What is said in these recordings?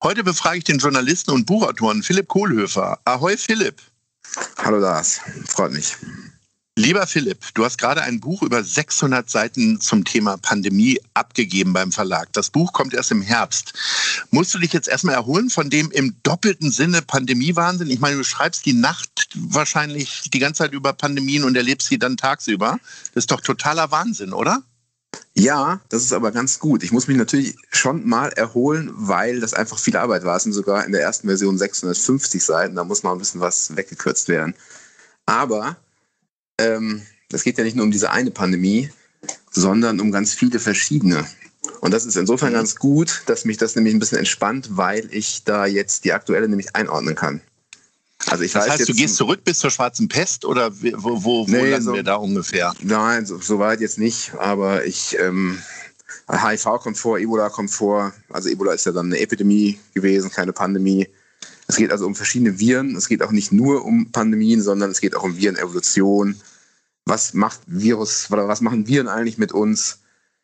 Heute befrage ich den Journalisten und Buchautoren Philipp Kohlhöfer. Ahoi Philipp. Hallo Lars, freut mich. Lieber Philipp, du hast gerade ein Buch über 600 Seiten zum Thema Pandemie abgegeben beim Verlag. Das Buch kommt erst im Herbst. Musst du dich jetzt erstmal erholen von dem im doppelten Sinne Pandemiewahnsinn? Ich meine, du schreibst die Nacht wahrscheinlich die ganze Zeit über Pandemien und erlebst sie dann tagsüber. Das ist doch totaler Wahnsinn, oder? Ja, das ist aber ganz gut. Ich muss mich natürlich schon mal erholen, weil das einfach viel Arbeit war. Es sind sogar in der ersten Version 650 Seiten. Da muss mal ein bisschen was weggekürzt werden. Aber ähm, das geht ja nicht nur um diese eine Pandemie, sondern um ganz viele verschiedene. Und das ist insofern ganz gut, dass mich das nämlich ein bisschen entspannt, weil ich da jetzt die aktuelle nämlich einordnen kann. Also ich das heißt, du gehst zurück bis zur Schwarzen Pest oder wo, wo, wo nee, landen so, wir da ungefähr? Nein, so, so, weit jetzt nicht, aber ich, ähm, HIV kommt vor, Ebola kommt vor. Also Ebola ist ja dann eine Epidemie gewesen, keine Pandemie. Es geht also um verschiedene Viren. Es geht auch nicht nur um Pandemien, sondern es geht auch um Virenevolution. Was macht Virus, oder was machen Viren eigentlich mit uns?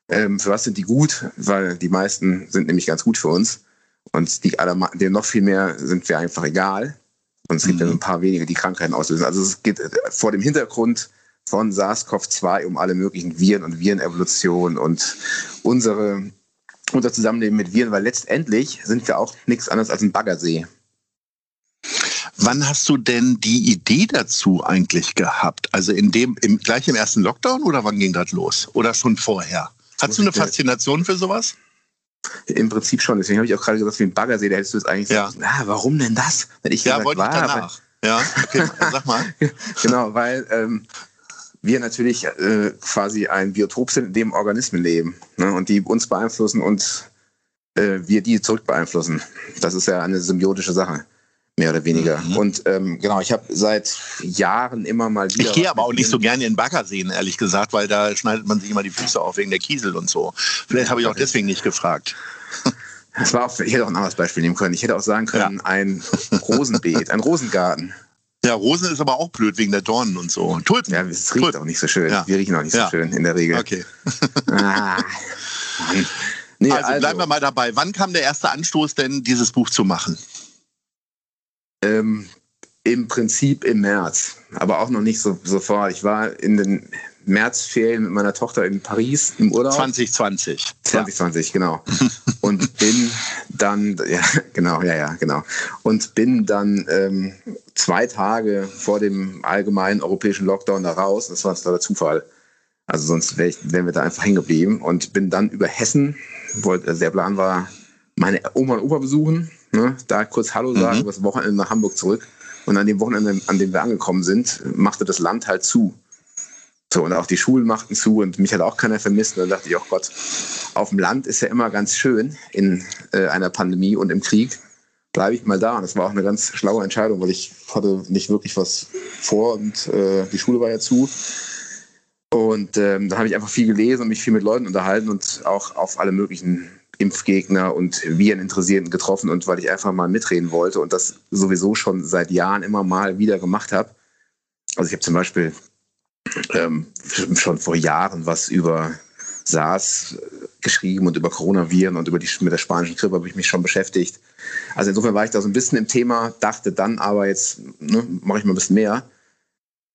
Ähm, für was sind die gut? Weil die meisten sind nämlich ganz gut für uns. Und die, die noch viel mehr sind wir einfach egal. Und es gibt mhm. ja so ein paar wenige, die Krankheiten auslösen. Also es geht äh, vor dem Hintergrund von SARS-CoV-2 um alle möglichen Viren und Virenevolution und unsere, unser Zusammenleben mit Viren, weil letztendlich sind wir auch nichts anderes als ein Baggersee. Wann hast du denn die Idee dazu eigentlich gehabt? Also in dem, im, gleich im ersten Lockdown oder wann ging das los? Oder schon vorher? Hast du eine Faszination für sowas? Im Prinzip schon. Deswegen habe ich auch gerade gesagt, wie ein Baggersee, da hättest du es eigentlich ja. gesagt, ah, warum denn das? Wenn ich ja, wollte ich danach. ja, okay, sag mal. genau, weil ähm, wir natürlich äh, quasi ein Biotop sind, in dem Organismen leben ne, und die uns beeinflussen und äh, wir die zurück beeinflussen. Das ist ja eine symbiotische Sache mehr oder weniger. Mhm. Und ähm, genau, ich habe seit Jahren immer mal wieder. Ich gehe aber auch nicht so gerne in Baggerseen, ehrlich gesagt, weil da schneidet man sich immer die Füße auf wegen der Kiesel und so. Vielleicht habe ich auch deswegen nicht gefragt. Das war auch, ich hätte auch ein anderes Beispiel nehmen können. Ich hätte auch sagen können, ja. ein Rosenbeet, ein Rosengarten. Ja, Rosen ist aber auch blöd wegen der Dornen und so. Tulpen. Ja, es riecht Tulpen. auch nicht so schön. Ja. Wir riechen auch nicht so ja. schön in der Regel. Okay. ah, nee, also, also bleiben wir mal dabei. Wann kam der erste Anstoß denn, dieses Buch zu machen? Ähm, Im Prinzip im März, aber auch noch nicht so sofort. Ich war in den Märzferien mit meiner Tochter in Paris im Urlaub. 2020. 2020, ja. genau. Und bin dann, ja, genau, ja, ja, genau. Und bin dann ähm, zwei Tage vor dem allgemeinen europäischen Lockdown da raus. Das war der Zufall. Also sonst wär ich, wären wir da einfach hängen geblieben und bin dann über Hessen, wollte, der Plan war, meine Oma und Opa besuchen Ne? Da kurz Hallo sagen, mhm. übers Wochenende nach Hamburg zurück. Und an dem Wochenende, an dem wir angekommen sind, machte das Land halt zu. So, und auch die Schulen machten zu und mich hat auch keiner vermisst. Und dann dachte ich, oh Gott, auf dem Land ist ja immer ganz schön in äh, einer Pandemie und im Krieg. Bleibe ich mal da. Und das war auch eine ganz schlaue Entscheidung, weil ich hatte nicht wirklich was vor und äh, die Schule war ja zu. Und ähm, da habe ich einfach viel gelesen und mich viel mit Leuten unterhalten und auch auf alle möglichen Impfgegner und Vireninteressierten getroffen und weil ich einfach mal mitreden wollte und das sowieso schon seit Jahren immer mal wieder gemacht habe. Also ich habe zum Beispiel ähm, schon vor Jahren was über SARS geschrieben und über Coronaviren und über die mit der spanischen Grippe habe ich mich schon beschäftigt. Also insofern war ich da so ein bisschen im Thema, dachte dann aber jetzt ne, mache ich mal ein bisschen mehr.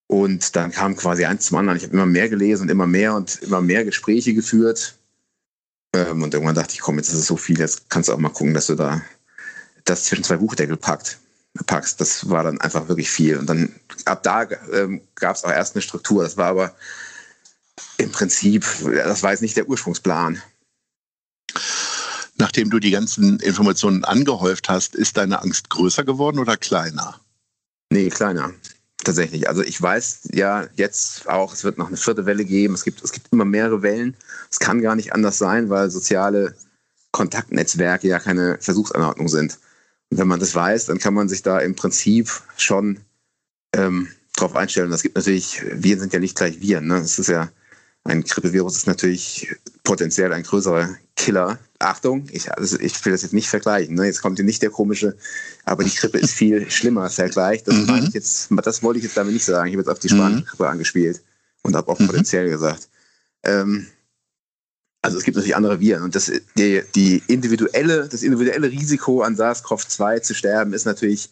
Und dann kam quasi eins zum anderen. Ich habe immer mehr gelesen und immer mehr und immer mehr Gespräche geführt. Ähm, und irgendwann dachte ich, komm, jetzt ist es so viel, jetzt kannst du auch mal gucken, dass du da das zwischen zwei Buchdeckel packt, packst. Das war dann einfach wirklich viel. Und dann ab da ähm, gab es auch erst eine Struktur. Das war aber im Prinzip, das war jetzt nicht der Ursprungsplan. Nachdem du die ganzen Informationen angehäuft hast, ist deine Angst größer geworden oder kleiner? Nee, kleiner. Tatsächlich. Also ich weiß ja jetzt auch, es wird noch eine vierte Welle geben. Es gibt, es gibt immer mehrere Wellen. Es kann gar nicht anders sein, weil soziale Kontaktnetzwerke ja keine Versuchsanordnung sind. Und wenn man das weiß, dann kann man sich da im Prinzip schon ähm, drauf einstellen. Das gibt natürlich, Viren sind ja nicht gleich Viren. Ne? Das ist ja ein Grippevirus ist natürlich potenziell ein größerer Killer. Achtung, ich, also ich will das jetzt nicht vergleichen. Ne? Jetzt kommt hier nicht der komische, aber die Grippe ist viel schlimmer als Vergleich. Das, mhm. ich jetzt, das wollte ich jetzt damit nicht sagen. Ich habe jetzt auf die spanische mhm. Grippe angespielt und habe auch mhm. potenziell gesagt. Ähm, also es gibt natürlich andere Viren und das, die, die individuelle, das individuelle Risiko an SARS-CoV-2 zu sterben ist natürlich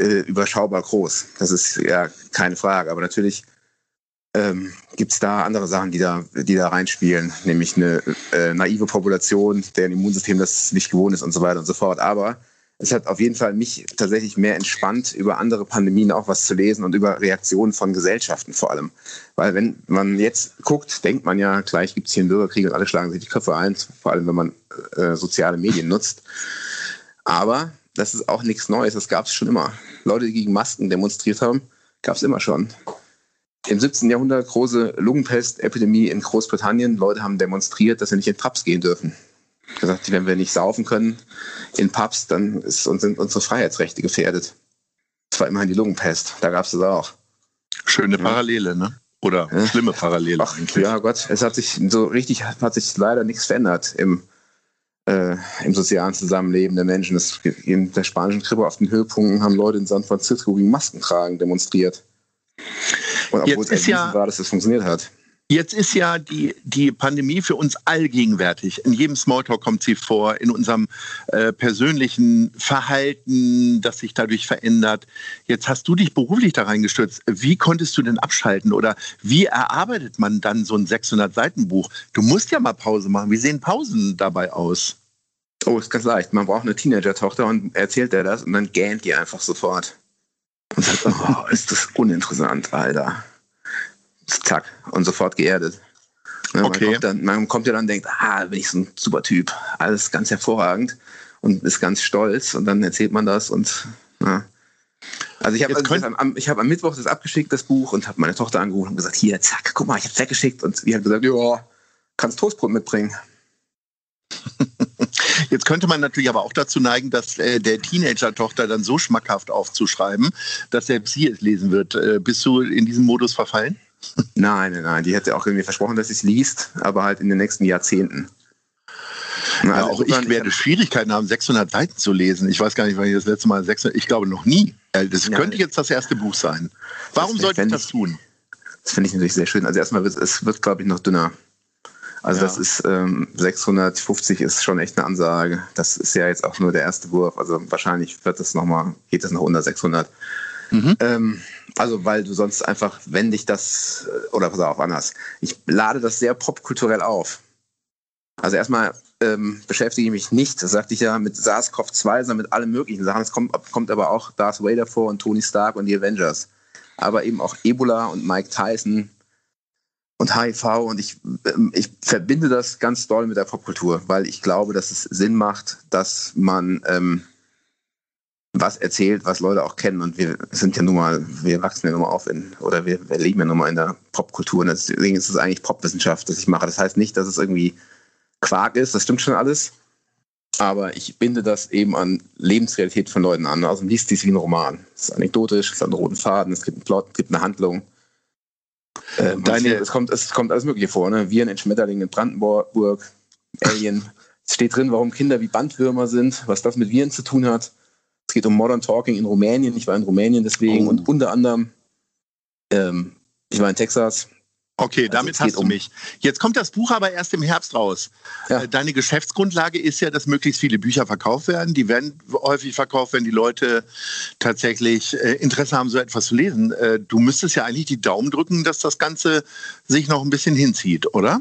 äh, überschaubar groß. Das ist ja keine Frage. Aber natürlich ähm, gibt es da andere Sachen, die da, die da reinspielen, nämlich eine äh, naive Population, deren Immunsystem das nicht gewohnt ist und so weiter und so fort. Aber es hat auf jeden Fall mich tatsächlich mehr entspannt, über andere Pandemien auch was zu lesen und über Reaktionen von Gesellschaften vor allem. Weil wenn man jetzt guckt, denkt man ja, gleich gibt es hier einen Bürgerkrieg und alle schlagen sich die Köpfe ein, vor allem wenn man äh, soziale Medien nutzt. Aber das ist auch nichts Neues, das gab es schon immer. Leute, die gegen Masken demonstriert haben, gab es immer schon im 17. Jahrhundert große Lungenpestepidemie in Großbritannien. Leute haben demonstriert, dass sie nicht in Pubs gehen dürfen. Gesagt, wenn wir nicht saufen können in Pubs, dann ist, sind unsere Freiheitsrechte gefährdet. Das war immerhin die Lungenpest. Da gab es das auch. Schöne Parallele, ne? Oder ja. schlimme Parallele Ach, eigentlich. Ja, Gott, es hat sich so richtig, hat sich leider nichts verändert im, äh, im sozialen Zusammenleben der Menschen. Das, in der spanischen Grippe auf den Höhepunkten haben Leute in San Francisco gegen Masken tragen demonstriert. Und obwohl es ja, war, dass es funktioniert hat. Jetzt ist ja die, die Pandemie für uns allgegenwärtig. In jedem Smalltalk kommt sie vor, in unserem äh, persönlichen Verhalten, das sich dadurch verändert. Jetzt hast du dich beruflich da reingestürzt. Wie konntest du denn abschalten oder wie erarbeitet man dann so ein 600-Seiten-Buch? Du musst ja mal Pause machen. Wie sehen Pausen dabei aus? Oh, ist ganz leicht. Man braucht eine Teenager-Tochter und erzählt der das und dann gähnt die einfach sofort. Und sagt, oh, ist das uninteressant, Alter. Zack. Und sofort geerdet. Ne, man, okay. kommt dann, man kommt ja dann und denkt, ah, bin ich so ein super Typ. Alles ganz hervorragend und ist ganz stolz. Und dann erzählt man das und ja. Also ich habe also am, hab am Mittwoch das abgeschickt, das Buch, und habe meine Tochter angerufen und gesagt, hier, zack, guck mal, ich habe es weggeschickt. Und sie hat gesagt, ja, kannst Toastbrot mitbringen. Jetzt könnte man natürlich aber auch dazu neigen, dass äh, der Teenager-Tochter dann so schmackhaft aufzuschreiben, dass selbst sie es lesen wird. Äh, bist du in diesem Modus verfallen? Nein, nein, nein. Die hätte auch irgendwie versprochen, dass sie es liest, aber halt in den nächsten Jahrzehnten. Na, ja, also auch ich werde Schwierigkeiten haben, 600 Seiten zu lesen. Ich weiß gar nicht, wann ich das letzte Mal 600, ich glaube noch nie. Das ja, könnte jetzt das erste Buch sein. Warum sollte ich das tun? Das finde ich natürlich sehr schön. Also erstmal wird es wird, glaube ich, noch dünner. Also ja. das ist ähm, 650 ist schon echt eine Ansage. Das ist ja jetzt auch nur der erste Wurf. Also wahrscheinlich wird das noch mal, geht das noch unter 600. Mhm. Ähm, also weil du sonst einfach, wenn dich das, äh, oder pass auf, anders. Ich lade das sehr popkulturell auf. Also erstmal ähm, beschäftige ich mich nicht, das sagte ich ja, mit SARS-CoV-2, sondern mit allen möglichen Sachen. Es kommt, kommt aber auch Darth Vader vor und Tony Stark und die Avengers. Aber eben auch Ebola und Mike Tyson und HIV und ich, ähm, ich verbinde das ganz doll mit der Popkultur, weil ich glaube, dass es Sinn macht, dass man ähm, was erzählt, was Leute auch kennen und wir sind ja nun mal, wir wachsen ja nun mal auf in, oder wir, wir leben ja nun mal in der Popkultur und deswegen ist es eigentlich Popwissenschaft, das ich mache. Das heißt nicht, dass es irgendwie Quark ist, das stimmt schon alles, aber ich binde das eben an Lebensrealität von Leuten an. Also liest dies wie ein Roman. Es ist anekdotisch, es hat einen roten Faden, es gibt einen Plot, es gibt eine Handlung äh, Deine, es, kommt, es kommt alles Mögliche vor, ne? Viren in Schmetterlingen in Brandenburg, Alien. es steht drin, warum Kinder wie Bandwürmer sind, was das mit Viren zu tun hat. Es geht um Modern Talking in Rumänien. Ich war in Rumänien deswegen oh. und unter anderem, ähm, ich war in Texas Okay, also damit hast du um mich. Jetzt kommt das Buch aber erst im Herbst raus. Ja. Äh, deine Geschäftsgrundlage ist ja, dass möglichst viele Bücher verkauft werden. Die werden häufig verkauft, wenn die Leute tatsächlich äh, Interesse haben, so etwas zu lesen. Äh, du müsstest ja eigentlich die Daumen drücken, dass das Ganze sich noch ein bisschen hinzieht, oder?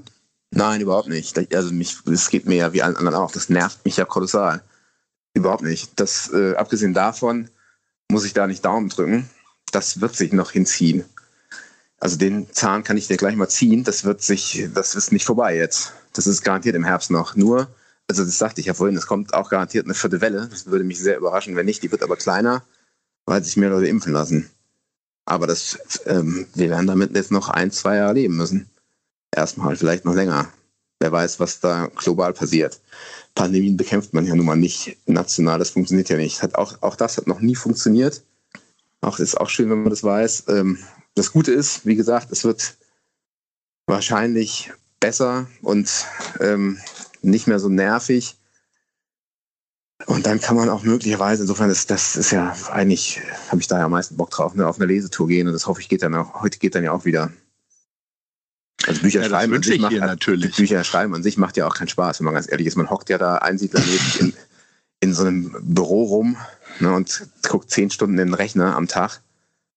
Nein, überhaupt nicht. Also mich, es geht mir ja wie allen anderen auch. Das nervt mich ja kolossal. Überhaupt nicht. Das, äh, abgesehen davon muss ich da nicht Daumen drücken. Das wird sich noch hinziehen. Also den Zahn kann ich dir gleich mal ziehen. Das wird sich, das ist nicht vorbei jetzt. Das ist garantiert im Herbst noch. Nur, also das sagte ich ja vorhin, es kommt auch garantiert eine vierte Welle. Das würde mich sehr überraschen, wenn nicht. Die wird aber kleiner, weil sich mehr Leute impfen lassen. Aber das, ähm, wir werden damit jetzt noch ein, zwei Jahre leben müssen. Erstmal, vielleicht noch länger. Wer weiß, was da global passiert. Pandemien bekämpft man ja nun mal nicht national. Das funktioniert ja nicht. Hat auch, auch das hat noch nie funktioniert. Auch ist auch schön, wenn man das weiß. Ähm, das Gute ist, wie gesagt, es wird wahrscheinlich besser und ähm, nicht mehr so nervig. Und dann kann man auch möglicherweise, insofern ist das ist ja eigentlich, habe ich da ja am meisten Bock drauf, ne, auf eine Lesetour gehen und das hoffe ich geht dann auch, heute geht dann ja auch wieder. Also Bücher ja, schreiben an sich macht, natürlich. Bücher schreiben an sich macht ja auch keinen Spaß, wenn man ganz ehrlich ist. Man hockt ja da einsiedlermäßig in, in so einem Büro rum ne, und guckt zehn Stunden in den Rechner am Tag.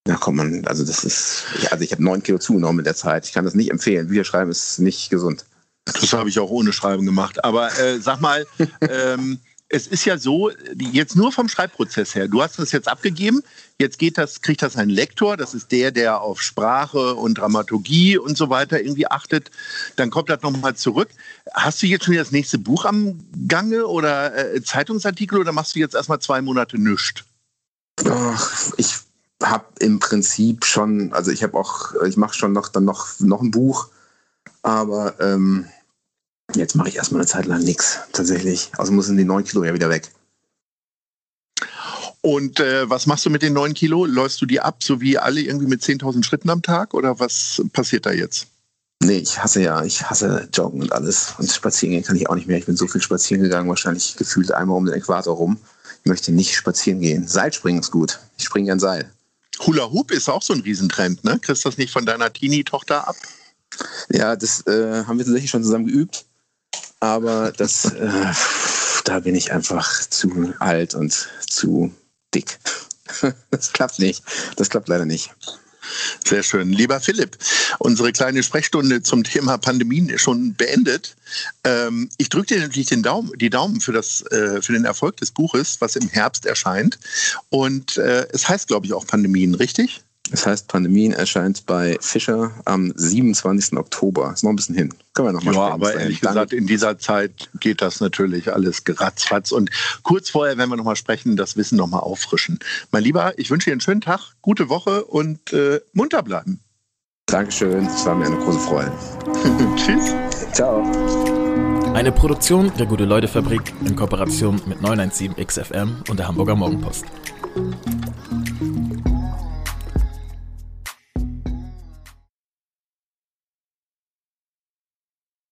Da kommt man, also das ist, also ich habe neun Kilo zugenommen in der Zeit. Ich kann das nicht empfehlen. Bücher schreiben ist nicht gesund. Das habe ich auch ohne Schreiben gemacht. Aber äh, sag mal, ähm, es ist ja so, jetzt nur vom Schreibprozess her. Du hast das jetzt abgegeben. Jetzt geht das, kriegt das ein Lektor. Das ist der, der auf Sprache und Dramaturgie und so weiter irgendwie achtet. Dann kommt das nochmal zurück. Hast du jetzt schon das nächste Buch am Gange oder äh, Zeitungsartikel oder machst du jetzt erstmal zwei Monate nichts? ich habe im Prinzip schon, also ich habe auch, ich mache schon noch dann noch, noch ein Buch, aber ähm, jetzt mache ich erstmal eine Zeit lang nichts tatsächlich. Also müssen die neun Kilo ja wieder weg. Und äh, was machst du mit den neun Kilo? Läufst du die ab, so wie alle irgendwie mit 10.000 Schritten am Tag oder was passiert da jetzt? Nee, ich hasse ja, ich hasse Joggen und alles. Und spazieren gehen kann ich auch nicht mehr. Ich bin so viel spazieren gegangen, wahrscheinlich gefühlt einmal um den Äquator rum. Ich möchte nicht spazieren gehen. Seilspringen ist gut. Ich springe gern Seil. Hula Hoop ist auch so ein Riesentrend, ne? Kriegst das nicht von deiner Teenie-Tochter ab? Ja, das äh, haben wir tatsächlich schon zusammen geübt. Aber das, äh, da bin ich einfach zu alt und zu dick. Das klappt nicht. Das klappt leider nicht. Sehr schön. Lieber Philipp, unsere kleine Sprechstunde zum Thema Pandemien ist schon beendet. Ähm, ich drücke dir natürlich den Daumen, die Daumen für, das, äh, für den Erfolg des Buches, was im Herbst erscheint. Und äh, es heißt, glaube ich, auch Pandemien, richtig? Es heißt, Pandemien erscheint bei Fischer am 27. Oktober. Ist noch ein bisschen hin. Können wir noch mal Ja, aber ehrlich gesagt, in dieser Zeit geht das natürlich alles geratzfatz. Und kurz vorher werden wir noch mal sprechen, das Wissen noch mal auffrischen. Mein Lieber, ich wünsche dir einen schönen Tag, gute Woche und äh, munter bleiben. Dankeschön, es war mir eine große Freude. Tschüss. Ciao. Eine Produktion der Gute-Leute-Fabrik in Kooperation mit 917XFM und der Hamburger Morgenpost.